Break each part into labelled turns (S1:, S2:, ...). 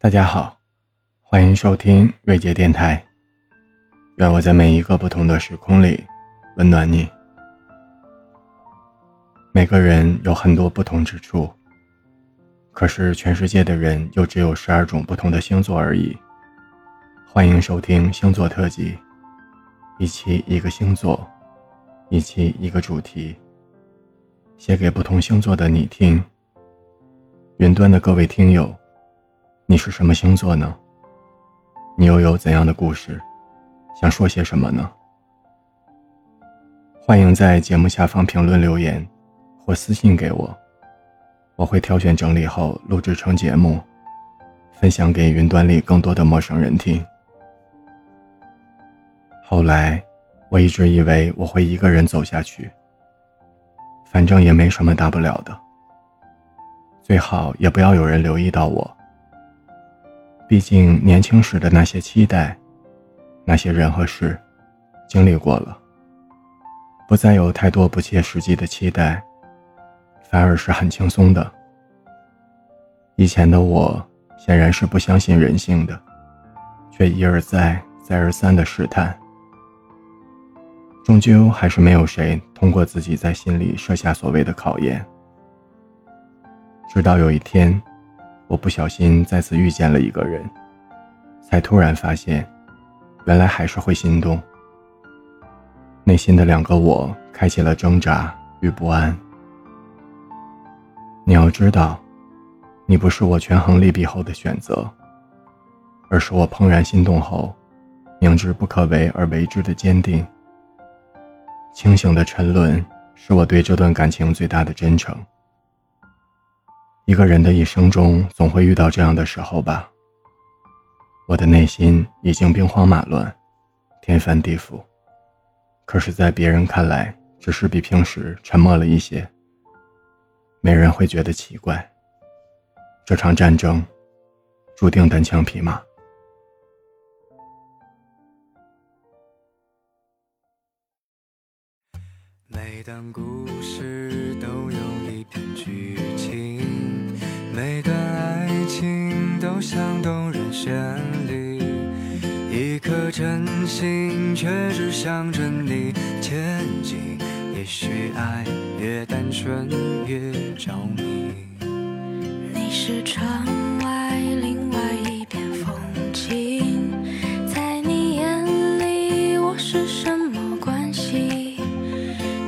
S1: 大家好，欢迎收听瑞杰电台。愿我在每一个不同的时空里温暖你。每个人有很多不同之处，可是全世界的人又只有十二种不同的星座而已。欢迎收听星座特辑，一期一个星座，一期一个主题，写给不同星座的你听。云端的各位听友。你是什么星座呢？你又有怎样的故事？想说些什么呢？欢迎在节目下方评论留言，或私信给我，我会挑选整理后录制成节目，分享给云端里更多的陌生人听。后来，我一直以为我会一个人走下去，反正也没什么大不了的，最好也不要有人留意到我。毕竟年轻时的那些期待，那些人和事，经历过了，不再有太多不切实际的期待，反而是很轻松的。以前的我显然是不相信人性的，却一而再、再而三的试探，终究还是没有谁通过自己在心里设下所谓的考验。直到有一天。我不小心再次遇见了一个人，才突然发现，原来还是会心动。内心的两个我开启了挣扎与不安。你要知道，你不是我权衡利弊后的选择，而是我怦然心动后，明知不可为而为之的坚定。清醒的沉沦，是我对这段感情最大的真诚。一个人的一生中，总会遇到这样的时候吧。我的内心已经兵荒马乱，天翻地覆，可是，在别人看来，只是比平时沉默了一些。没人会觉得奇怪。这场战争，注定单枪匹马。
S2: 每当故事却只想着你前进。也许爱越单纯越着迷。
S3: 你是窗外另外一片风景，在你眼里我是什么关系？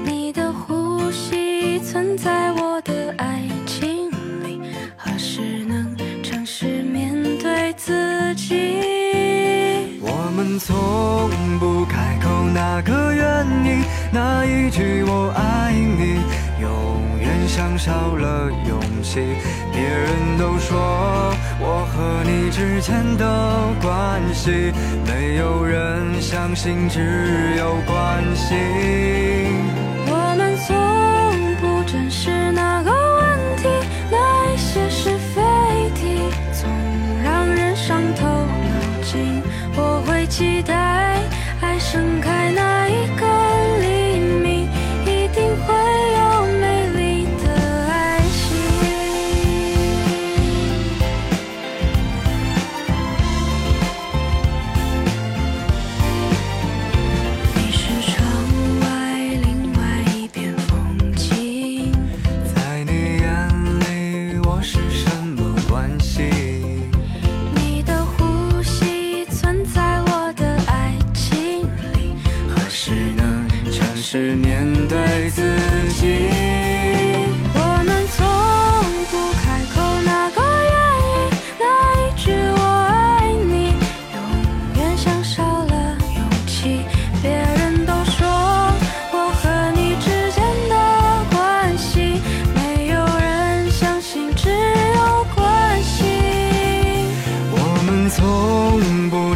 S3: 你的呼吸存在我的爱情
S2: 里，何时能诚实面对自己。
S3: 从不开口那个原因，那一句我爱你，永远像少了勇气。别人都说我和你之间的关系，没有人相信，只有关心。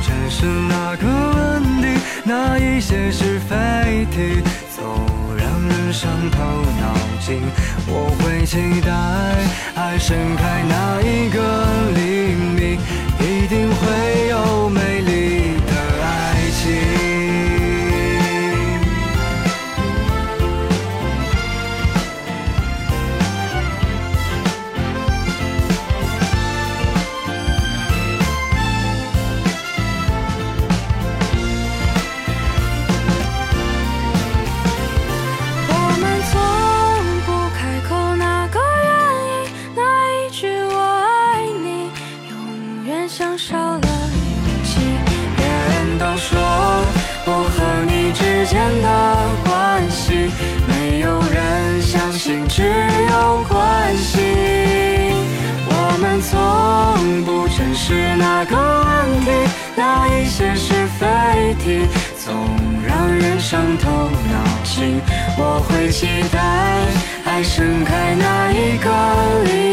S2: 只是那个问题，那一些是非题。总让人伤透脑筋，我会期待爱盛开那一正是那个问题，那一些是非题，总让人伤透脑筋。我会期待爱盛开那一个黎，